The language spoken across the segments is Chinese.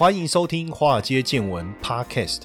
欢迎收听《华尔街见闻》Podcast。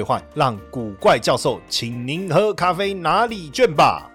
让古怪教授请您喝咖啡拿礼券吧。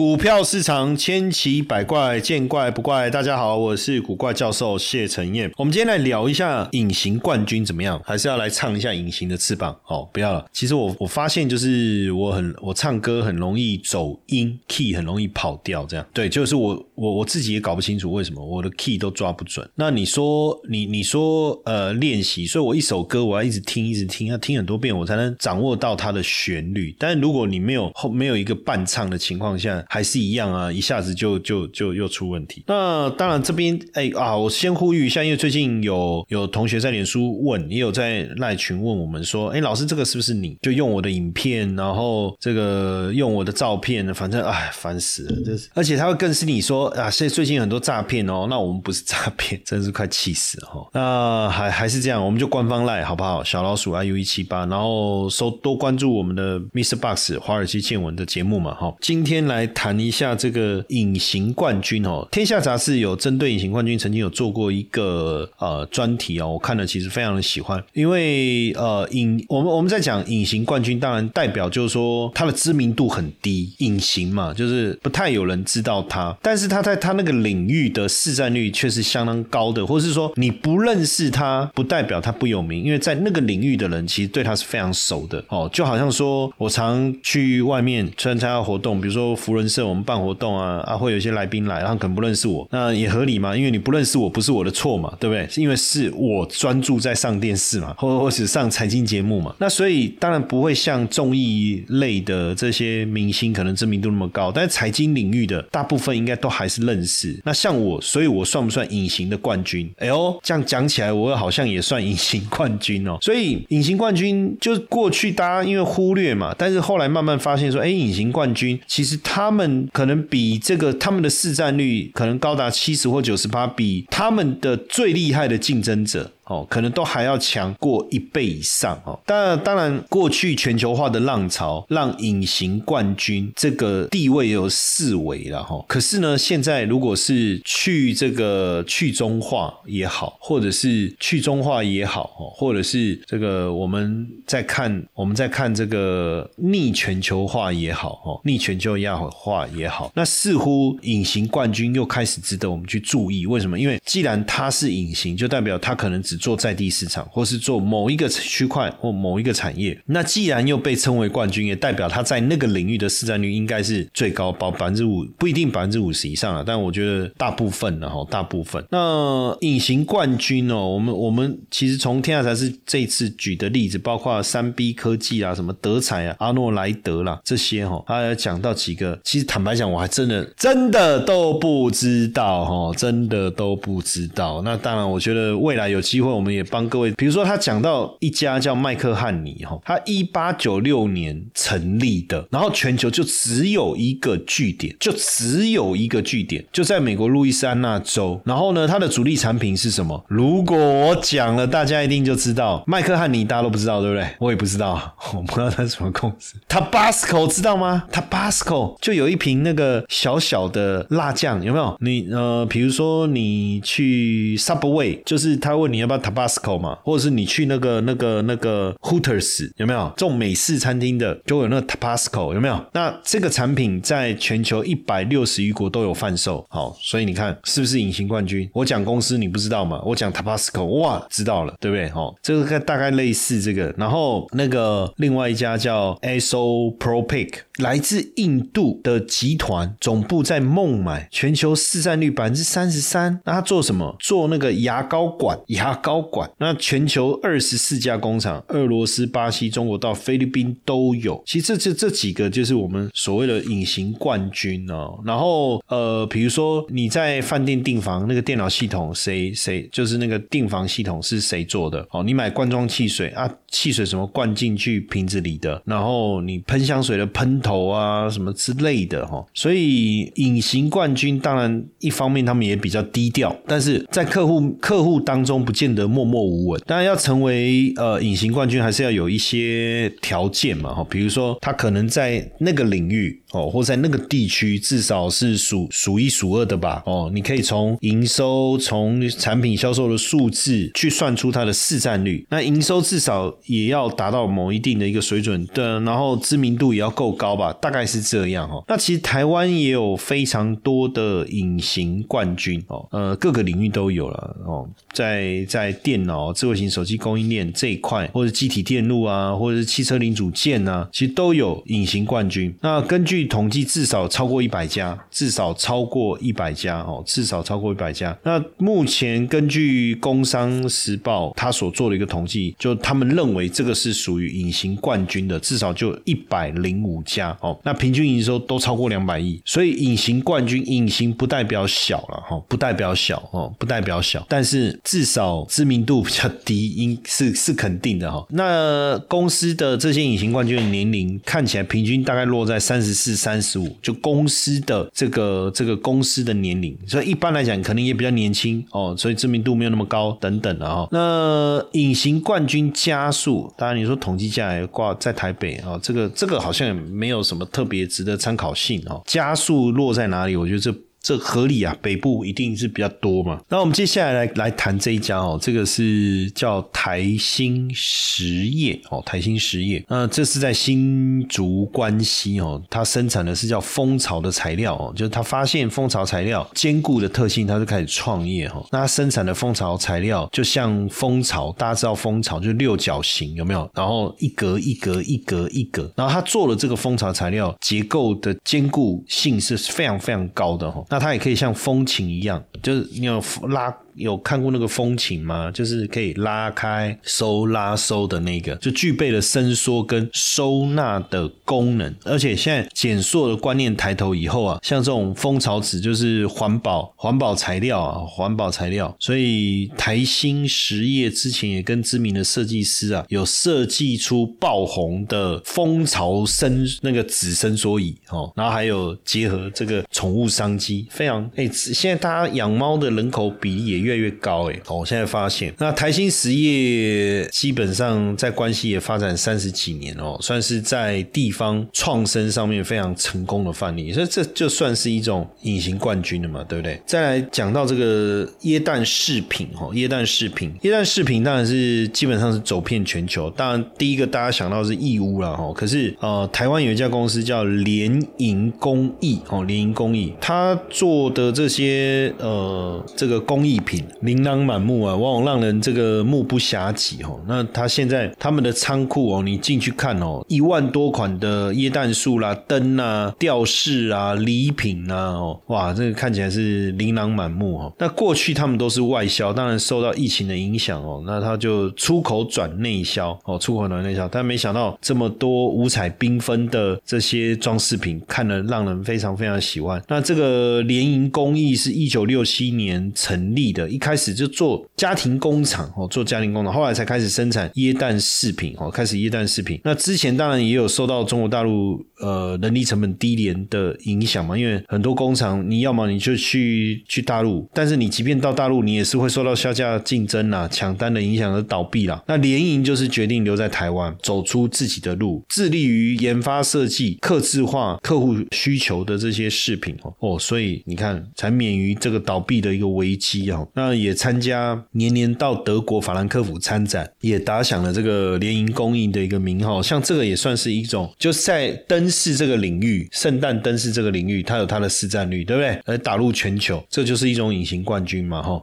股票市场千奇百怪，见怪不怪。大家好，我是古怪教授谢承彦。我们今天来聊一下隐形冠军怎么样？还是要来唱一下隐形的翅膀？哦，不要了。其实我我发现就是我很我唱歌很容易走音，key 很容易跑调，这样对，就是我我我自己也搞不清楚为什么我的 key 都抓不准。那你说你你说呃练习，所以我一首歌我要一直听一直听，要听很多遍我才能掌握到它的旋律。但是如果你没有后没有一个伴唱的情况下，还是一样啊，一下子就就就又出问题。那当然这边哎啊，我先呼吁一下，因为最近有有同学在脸书问，也有在赖群问我们说，哎，老师这个是不是你？就用我的影片，然后这个用我的照片，反正哎烦死了，这是。而且他会更是你说啊，现最近很多诈骗哦，那我们不是诈骗，真是快气死了哈。那还还是这样，我们就官方赖好不好？小老鼠 iu 一七八，然后收多关注我们的 Mr. Box 华尔街见闻的节目嘛哈。今天来。谈一下这个隐形冠军哦，天下杂志有针对隐形冠军曾经有做过一个呃专题哦，我看了其实非常的喜欢，因为呃隐我们我们在讲隐形冠军，当然代表就是说他的知名度很低，隐形嘛，就是不太有人知道他，但是他在他那个领域的市占率却是相当高的，或者是说你不认识他，不代表他不有名，因为在那个领域的人其实对他是非常熟的。哦，就好像说我常去外面参加活动，比如说福伦。是我们办活动啊啊，会有一些来宾来，然后可能不认识我，那也合理嘛，因为你不认识我，不是我的错嘛，对不对？是因为是我专注在上电视嘛，或或是上财经节目嘛，那所以当然不会像综艺类的这些明星可能知名度那么高，但是财经领域的大部分应该都还是认识。那像我，所以我算不算隐形的冠军？哎呦，这样讲起来，我好像也算隐形冠军哦。所以隐形冠军就过去大家因为忽略嘛，但是后来慢慢发现说，哎，隐形冠军其实他他。们可能比这个他们的市占率可能高达七十或九十八，比他们的最厉害的竞争者。哦，可能都还要强过一倍以上哦。当然，当然，过去全球化的浪潮让隐形冠军这个地位有四维了哈。可是呢，现在如果是去这个去中化也好，或者是去中化也好，哦或者是这个我们在看我们在看这个逆全球化也好，哦，逆全球亚化也好，那似乎隐形冠军又开始值得我们去注意。为什么？因为既然它是隐形，就代表它可能只做在地市场，或是做某一个区块或某一个产业，那既然又被称为冠军，也代表他在那个领域的市占率应该是最高，保百分之五不一定百分之五十以上了，但我觉得大部分的哈，大部分。那隐形冠军哦，我们我们其实从天下才是这次举的例子，包括三 B 科技啊，什么德彩啊，阿诺莱德啦这些哈，他讲到几个，其实坦白讲，我还真的真的都不知道哈，真的都不知道。那当然，我觉得未来有机会会。我们也帮各位，比如说他讲到一家叫麦克汉尼哈，他一八九六年成立的，然后全球就只有一个据点，就只有一个据点，就在美国路易斯安那州。然后呢，它的主力产品是什么？如果我讲了，大家一定就知道麦克汉尼，大家都不知道，对不对？我也不知道，我不知道它是什么公司。Tabasco 知道吗？Tabasco 就有一瓶那个小小的辣酱，有没有？你呃，比如说你去 Subway，就是他问你要不要。Tabasco 嘛，或者是你去那个、那个、那个 Hooters 有没有这种美式餐厅的，就有那个 Tabasco 有没有？那这个产品在全球一百六十余国都有贩售。好，所以你看是不是隐形冠军？我讲公司你不知道吗？我讲 Tabasco，哇，知道了，对不对？哦，这个大概类似这个。然后那个另外一家叫 Aso Propic，来自印度的集团，总部在孟买，全球市占率百分之三十三。那他做什么？做那个牙膏管牙。高管。那全球二十四家工厂，俄罗斯、巴西、中国到菲律宾都有。其实这这这几个就是我们所谓的隐形冠军哦。然后呃，比如说你在饭店订房，那个电脑系统谁谁就是那个订房系统是谁做的？哦，你买罐装汽水啊，汽水什么灌进去瓶子里的，然后你喷香水的喷头啊什么之类的哈。所以隐形冠军当然一方面他们也比较低调，但是在客户客户当中不见得默默无闻。当然要成为呃隐形冠军，还是要有一些条件嘛哈，比如说他可能在那个领域哦，或在那个地区至少是数数一数二的吧哦，你可以从营收、从产品销售的数字去算出它的市占率。那营收至少也要达到某一定的一个水准对，然后知名度也要够高吧，大概是这样哦。那其实台湾也有非常多的隐形冠军哦，呃，各个领域都有了哦，在在在电脑、智慧型手机供应链这一块，或者机体电路啊，或者是汽车零组件啊，其实都有隐形冠军。那根据统计，至少超过一百家，至少超过一百家哦，至少超过一百家。那目前根据《工商时报》他所做的一个统计，就他们认为这个是属于隐形冠军的，至少就一百零五家哦。那平均营收都超过两百亿，所以隐形冠军，隐形不代表小了哈，不代表小哦，不代表小，但是至少知名度比较低，应是是肯定的哈。那公司的这些隐形冠军的年龄看起来平均大概落在三十四、三十五，就公司的这个这个公司的年龄，所以一般来讲可能也比较年轻哦，所以知名度没有那么高等等的哈。那隐形冠军加速，当然你说统计下来挂在台北啊，这个这个好像也没有什么特别值得参考性哦。加速落在哪里？我觉得这。这合理啊，北部一定是比较多嘛。那我们接下来来来谈这一家哦，这个是叫台新实业哦，台新实业。那这是在新竹关西哦，它生产的是叫蜂巢的材料哦，就是它发现蜂巢材料坚固的特性，它就开始创业哈。那它生产的蜂巢材料就像蜂巢，大家知道蜂巢就六角形有没有？然后一格一格一格一格，然后它做了这个蜂巢材料结构的坚固性是非常非常高的哈。那它也可以像风琴一样，就是你有拉。有看过那个风琴吗？就是可以拉开、收、拉、收的那个，就具备了伸缩跟收纳的功能。而且现在减塑的观念抬头以后啊，像这种蜂巢纸就是环保、环保材料啊，环保材料。所以台新实业之前也跟知名的设计师啊，有设计出爆红的蜂巢伸那个纸伸缩椅哦，然后还有结合这个宠物商机，非常哎，现在大家养猫的人口比例也越。来越高哎，我现在发现，那台新实业基本上在关系也发展三十几年哦，算是在地方创生上面非常成功的范例，所以这就算是一种隐形冠军了嘛，对不对？再来讲到这个椰蛋饰品哦，椰蛋饰品，椰蛋饰品当然是基本上是走遍全球，当然第一个大家想到是义乌了哈，可是呃，台湾有一家公司叫联营工艺哦，联营工艺，他做的这些呃这个工艺品。琳琅满目啊，往往让人这个目不暇及哦。那他现在他们的仓库哦，你进去看哦，一万多款的椰蛋树啦、灯啊、吊饰啊、礼品啊，哦，哇，这个看起来是琳琅满目哦。那过去他们都是外销，当然受到疫情的影响哦，那他就出口转内销哦，出口转内销。但没想到这么多五彩缤纷的这些装饰品，看了让人非常非常喜欢。那这个联营工艺是一九六七年成立的。一开始就做家庭工厂哦，做家庭工厂，后来才开始生产椰蛋饰品哦，开始椰蛋饰品。那之前当然也有受到中国大陆呃人力成本低廉的影响嘛，因为很多工厂你要么你就去去大陆，但是你即便到大陆，你也是会受到销价竞争啊、抢单的影响而倒闭啦。那联营就是决定留在台湾，走出自己的路，致力于研发设计、刻制化客户需求的这些饰品哦哦，所以你看才免于这个倒闭的一个危机啊。那也参加年年到德国法兰克福参展，也打响了这个联营供应的一个名号。像这个也算是一种，就是在灯饰这个领域，圣诞灯饰这个领域，它有它的市占率，对不对？而打入全球，这就是一种隐形冠军嘛，哈。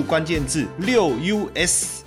关键字六 US，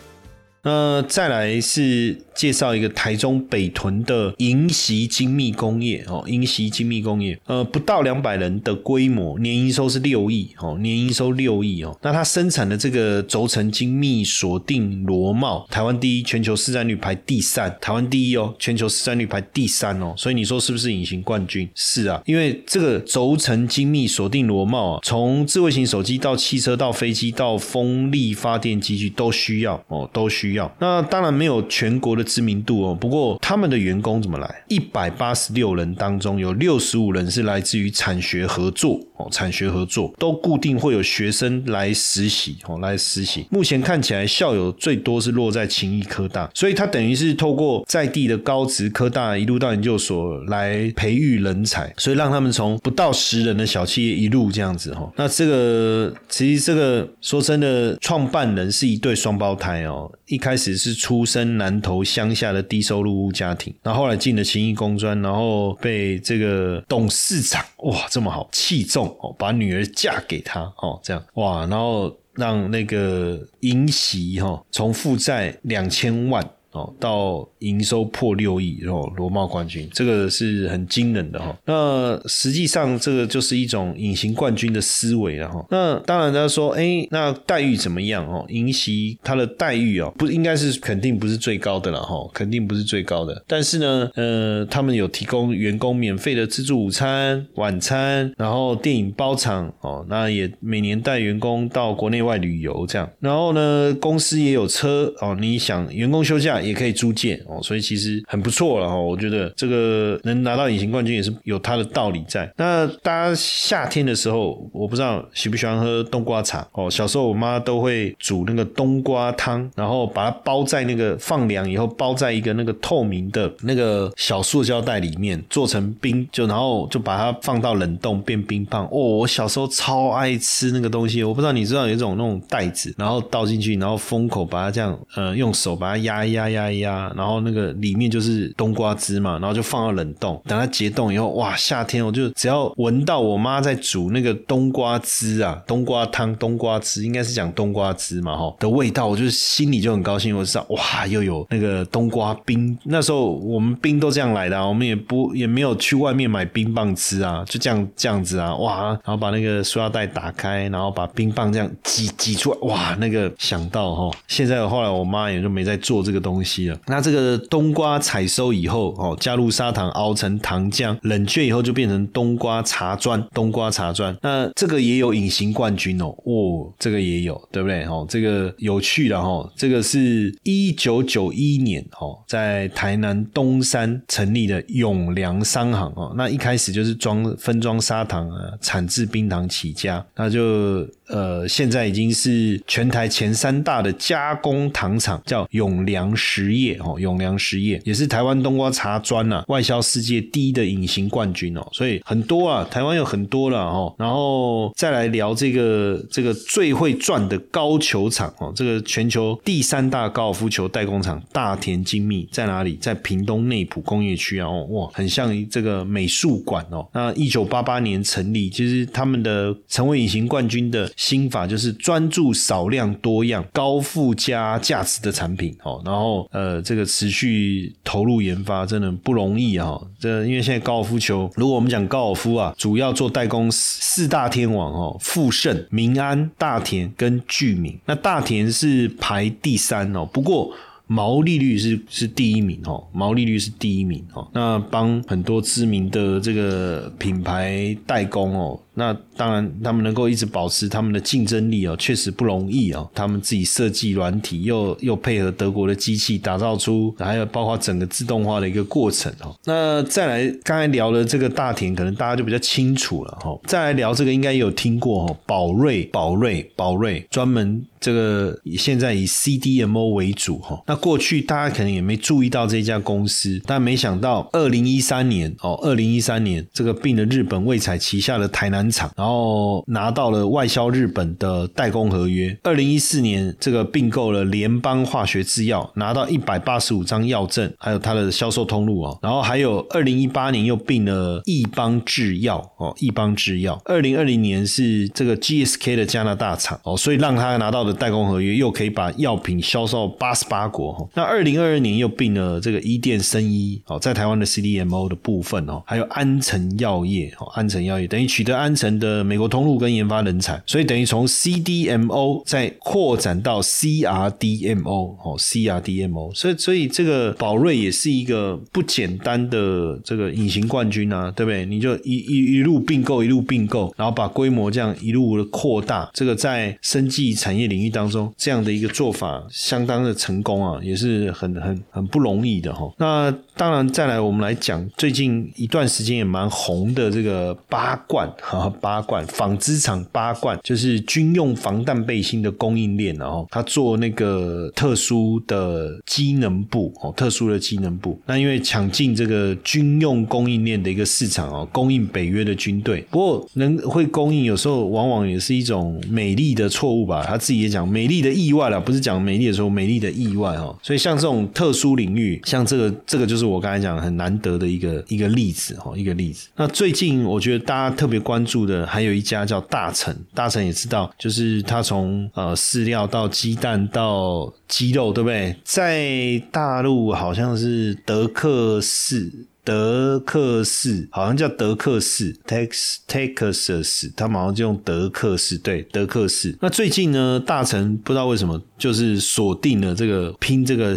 呃再来是。介绍一个台中北屯的银禧精密工业哦，银禧精密工业，呃，不到两百人的规模，年营收是六亿哦，年营收六亿哦。那它生产的这个轴承精密锁定螺帽，台湾第一，全球市占率排第三，台湾第一哦，全球市占率排第三哦。所以你说是不是隐形冠军？是啊，因为这个轴承精密锁定螺帽啊，从智慧型手机到汽车到飞机到风力发电机具都需要哦，都需要。那当然没有全国的。知名度哦，不过他们的员工怎么来？一百八十六人当中，有六十五人是来自于产学合作哦，产学合作都固定会有学生来实习哦，来实习。目前看起来校友最多是落在勤益科大，所以他等于是透过在地的高职科大一路到研究所来培育人才，所以让他们从不到十人的小企业一路这样子哈。那这个其实这个说真的，创办人是一对双胞胎哦，一开始是出生南投。乡下的低收入户家庭，然后后来进了勤益工专，然后被这个董事长哇这么好器重哦，把女儿嫁给他哦，这样哇，然后让那个银喜哈从负债两千万。哦，到营收破六亿，然后罗帽冠军，这个是很惊人的哈。那实际上这个就是一种隐形冠军的思维了哈。那当然他说，哎，那待遇怎么样哦？银席它的待遇哦，不应该是肯定不是最高的了哈，肯定不是最高的。但是呢，呃，他们有提供员工免费的自助午餐、晚餐，然后电影包场哦，那也每年带员工到国内外旅游这样。然后呢，公司也有车哦，你想员工休假。也可以租借哦，所以其实很不错了哈。我觉得这个能拿到隐形冠军也是有它的道理在。那大家夏天的时候，我不知道喜不喜欢喝冬瓜茶哦。小时候我妈都会煮那个冬瓜汤，然后把它包在那个放凉以后，包在一个那个透明的那个小塑胶袋里面，做成冰，就然后就把它放到冷冻变冰棒。哦，我小时候超爱吃那个东西。我不知道你知道有一种那种袋子，然后倒进去，然后封口把它这样呃用手把它压一压。压一压，然后那个里面就是冬瓜汁嘛，然后就放到冷冻，等它结冻以后，哇，夏天我就只要闻到我妈在煮那个冬瓜汁啊，冬瓜汤、冬瓜汁，应该是讲冬瓜汁嘛，哈的味道，我就心里就很高兴，我知道哇，又有那个冬瓜冰。那时候我们冰都这样来的，我们也不也没有去外面买冰棒吃啊，就这样这样子啊，哇，然后把那个塑料袋打开，然后把冰棒这样挤挤出来，哇，那个想到哈，现在后来我妈也就没在做这个东西。西了，那这个冬瓜采收以后，哦，加入砂糖熬成糖浆，冷却以后就变成冬瓜茶砖。冬瓜茶砖，那这个也有隐形冠军哦，哦，这个也有，对不对？哦，这个有趣的哦，这个是一九九一年哦，在台南东山成立的永良商行哦，那一开始就是装分装砂糖啊，产制冰糖起家，那就呃，现在已经是全台前三大的加工糖厂，叫永良。实业哦，永良实业也是台湾冬瓜茶砖呐，外销世界第一的隐形冠军哦，所以很多啊，台湾有很多了哦，然后再来聊这个这个最会赚的高球场哦，这个全球第三大高尔夫球代工厂大田精密在哪里？在屏东内埔工业区啊，哦哇，很像这个美术馆哦。那一九八八年成立，其实他们的成为隐形冠军的心法就是专注少量多样高附加价值的产品哦，然后。呃，这个持续投入研发真的不容易啊！这因为现在高尔夫球，如果我们讲高尔夫啊，主要做代工四大天王哦，富盛、民安、大田跟巨名。那大田是排第三哦，不过毛利率是是第一名哦，毛利率是第一名哦。那帮很多知名的这个品牌代工哦。那当然他们能够一直保持他们的竞争力哦，确实不容易哦。他们自己设计软体，又又配合德国的机器打造出，还有包括整个自动化的一个过程哦。那再来刚才聊的这个大田，可能大家就比较清楚了哈。再来聊这个，应该也有听过哦，宝瑞、宝瑞、宝瑞，专门。这个现在以 CDMO 为主哈，那过去大家可能也没注意到这家公司，但没想到二零一三年哦，二零一三年这个并了日本卫彩旗下的台南厂，然后拿到了外销日本的代工合约。二零一四年这个并购了联邦化学制药，拿到一百八十五张药证，还有它的销售通路哦。然后还有二零一八年又并了益邦制药哦，益邦制药。二零二零年是这个 GSK 的加拿大厂哦，所以让他拿到的。代工合约又可以把药品销售八十八国那二零二二年又并了这个伊甸生医哦，在台湾的 CDMO 的部分哦，还有安诚药业哦，安诚药业等于取得安成的美国通路跟研发人才，所以等于从 CDMO 再扩展到 CRDMO 哦，CRDMO，所以所以这个宝瑞也是一个不简单的这个隐形冠军啊，对不对？你就一一一路并购一路并购，然后把规模这样一路的扩大，这个在生技产业领域。当中这样的一个做法相当的成功啊，也是很很很不容易的哈。那当然再来我们来讲最近一段时间也蛮红的这个八冠哈八冠纺织厂八冠就是军用防弹背心的供应链哦，他做那个特殊的机能部哦，特殊的机能部。那因为抢进这个军用供应链的一个市场哦，供应北约的军队。不过能会供应有时候往往也是一种美丽的错误吧，他自己也。讲美丽的意外了，不是讲美丽的时候美丽的意外哦。所以像这种特殊领域，像这个这个就是我刚才讲很难得的一个一个例子哈，一个例子。那最近我觉得大家特别关注的还有一家叫大成，大成也知道，就是他从呃饲料到鸡蛋到鸡肉，对不对？在大陆好像是德克士。德克士好像叫德克士，Tex Texas，他马上就用德克士，对，德克士。那最近呢，大成不知道为什么。就是锁定了这个拼这个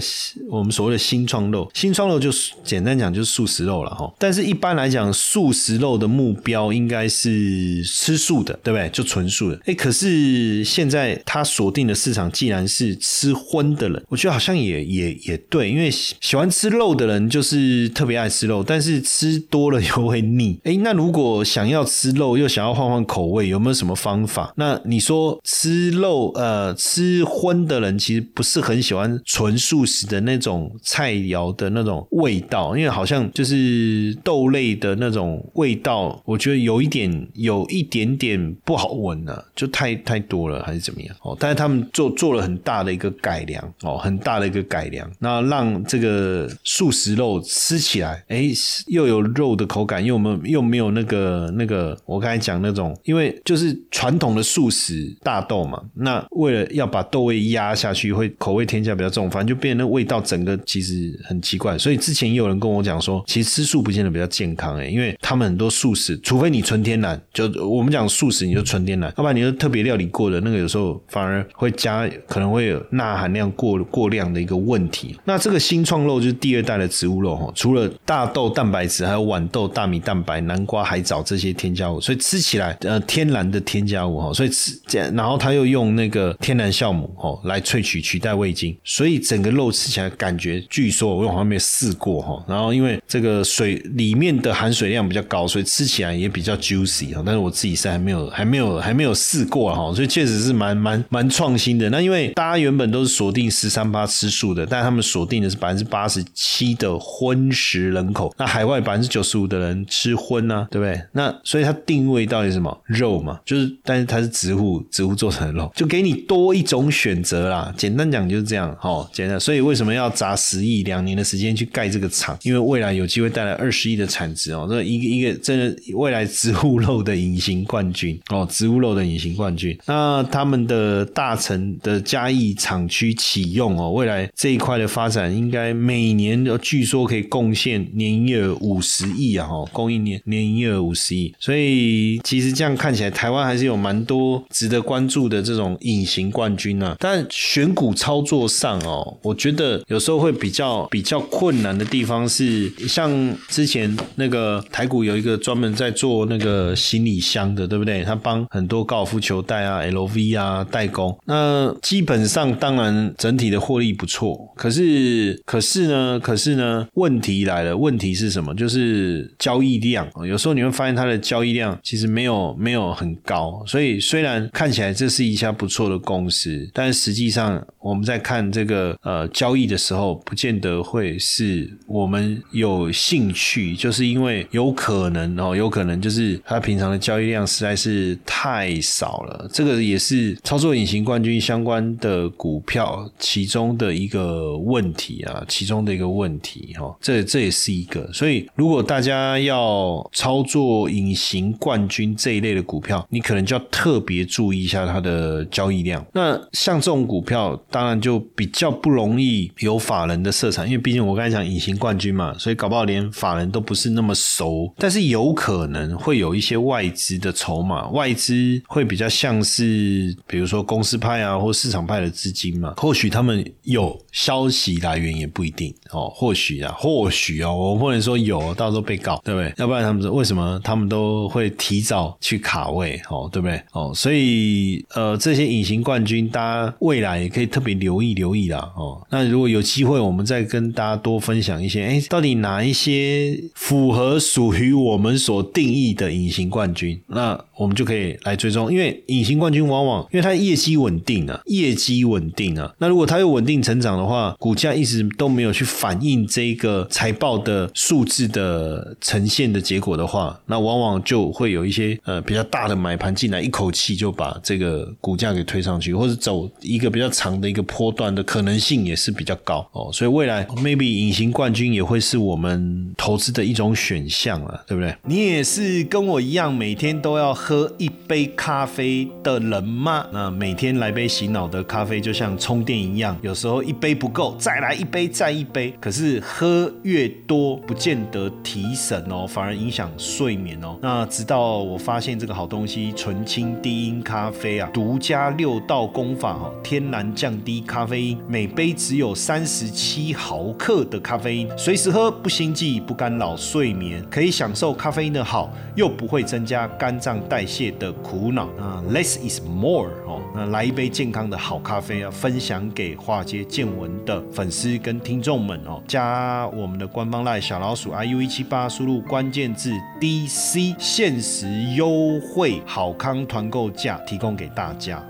我们所谓的新创肉，新创肉就简单讲就是素食肉了哈。但是一般来讲，素食肉的目标应该是吃素的，对不对？就纯素的。哎，可是现在他锁定的市场既然是吃荤的人，我觉得好像也也也对，因为喜欢吃肉的人就是特别爱吃肉，但是吃多了又会腻。哎，那如果想要吃肉又想要换换口味，有没有什么方法？那你说吃肉呃吃荤？的人其实不是很喜欢纯素食的那种菜肴的那种味道，因为好像就是豆类的那种味道，我觉得有一点有一点点不好闻了，就太太多了还是怎么样？哦，但是他们做做了很大的一个改良哦，很大的一个改良，那让这个素食肉吃起来，哎，又有肉的口感，又没有又没有那个那个我刚才讲那种，因为就是传统的素食大豆嘛，那为了要把豆味压。下去会口味添加比较重，反正就变那味道整个其实很奇怪。所以之前也有人跟我讲说，其实吃素不见得比较健康诶，因为他们很多素食，除非你纯天然，就我们讲素食你就纯天然，要不然你就特别料理过的那个，有时候反而会加可能会有钠含量过过量的一个问题。那这个新创肉就是第二代的植物肉哈，除了大豆蛋白质，还有豌豆、大米蛋白、南瓜、海藻这些添加物，所以吃起来呃天然的添加物哈，所以吃这，然后他又用那个天然酵母哈。来萃取取代味精，所以整个肉吃起来感觉，据说我用方面试过哈，然后因为这个水里面的含水量比较高，所以吃起来也比较 juicy 哈。但是我自己是还没有还没有还没有试过哈，所以确实是蛮蛮蛮创新的。那因为大家原本都是锁定十三八吃素的，但他们锁定的是百分之八十七的荤食人口，那海外百分之九十五的人吃荤啊，对不对？那所以它定位到底什么肉嘛？就是但是它是植物植物做成的肉，就给你多一种选择。啦，简单讲就是这样，好简单。所以为什么要砸十亿两年的时间去盖这个厂？因为未来有机会带来二十亿的产值哦。这一个一个真的未来植物肉的隐形冠军哦，植物肉的隐形冠军。那他们的大成的嘉义厂区启用哦，未来这一块的发展应该每年据说可以贡献年营业额五十亿啊，哈，供应链年营业额五十亿，所以其实这样看起来，台湾还是有蛮多值得关注的这种隐形冠军啊。但选股操作上哦，我觉得有时候会比较比较困难的地方是，像之前那个台股有一个专门在做那个行李箱的，对不对？他帮很多高尔夫球袋啊、LV 啊代工，那基本上当然整体的获利不错，可是可是呢，可是呢，问题来了，问题是什么？就是交易量，有时候你会发现它的交易量其实没有没有很高，所以虽然看起来这是一家不错的公司，但实际上我们在看这个呃交易的时候，不见得会是我们有兴趣，就是因为有可能哦，有可能就是它平常的交易量实在是太少了，这个也是操作隐形冠军相关的股票其中的一个问题啊，其中的一个问题哈，这这也是一个，所以如果大家要操作隐形冠军这一类的股票，你可能就要特别注意一下它的交易量。那像这种股票，当然就比较不容易有法人的色彩，因为毕竟我刚才讲隐形冠军嘛，所以搞不好连法人都不是那么熟。但是有可能会有一些外资的筹码，外资会比较像是比如说公司派啊，或市场派的资金嘛，或许他们有消息来源也不一定哦，或许啊，或许哦，我不能说有，到时候被告对不对？要不然他们说为什么他们都会提早去卡位哦，对不对？哦，所以呃，这些隐形冠军，大家未来也可以特别留意留意啦哦。那如果有机会，我们再跟大家多分享一些，哎，到底哪一些符合属于我们所定义的隐形冠军？那我们就可以来追踪，因为隐形冠军往往因为它业绩稳定啊，业绩稳定啊，那如果它又稳定成长的话，股价一直都没有去反映这个财报的数字的呈现的结果的话，那往往就会有一些呃比较大的买盘进来，一口气就把这个股价给推上去，或者走一个比较长的一个波段的可能性也是比较高哦。所以未来 maybe 隐形冠军也会是我们投资的一种选项了，对不对？你也是跟我一样每天都要喝一杯咖啡的人吗？那每天来杯洗脑的咖啡就像充电一样，有时候一杯不够，再来一杯，再一杯。可是喝越多，不见得提神哦，反而影响睡眠哦。那直到我发现这个好东西——纯青低音咖啡啊，独家六道功法哦，天然降低咖啡因，每杯只有三十七毫克的咖啡因，随时喝不心悸，不干扰睡眠，可以享受咖啡因的好，又不会增加肝脏代谢的苦恼。那 less is more 哦，那来一杯健康的好咖啡啊，分享给化街见闻的粉丝跟听众们哦，加我们的官方赖小老鼠 iu 一七八，输入关键字 DC，限时优惠好康团购价提供给大家。